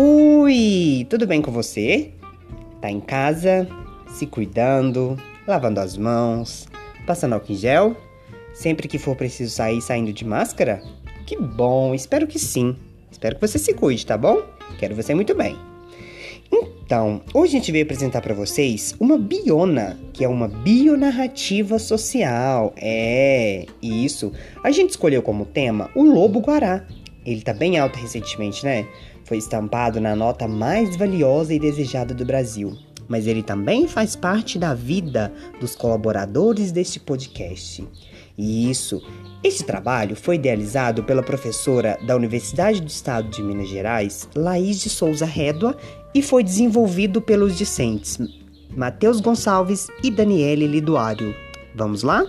Oi, tudo bem com você? Tá em casa, se cuidando, lavando as mãos, passando álcool em gel? Sempre que for preciso sair saindo de máscara? Que bom, espero que sim. Espero que você se cuide, tá bom? Quero você muito bem. Então, hoje a gente veio apresentar para vocês uma biona, que é uma bionarrativa social. É, isso. A gente escolheu como tema o lobo guará. Ele tá bem alto recentemente, né? Foi estampado na nota mais valiosa e desejada do Brasil. Mas ele também faz parte da vida dos colaboradores deste podcast. E isso, este trabalho foi idealizado pela professora da Universidade do Estado de Minas Gerais, Laís de Souza Rédua, e foi desenvolvido pelos discentes Matheus Gonçalves e Daniele Liduário. Vamos lá?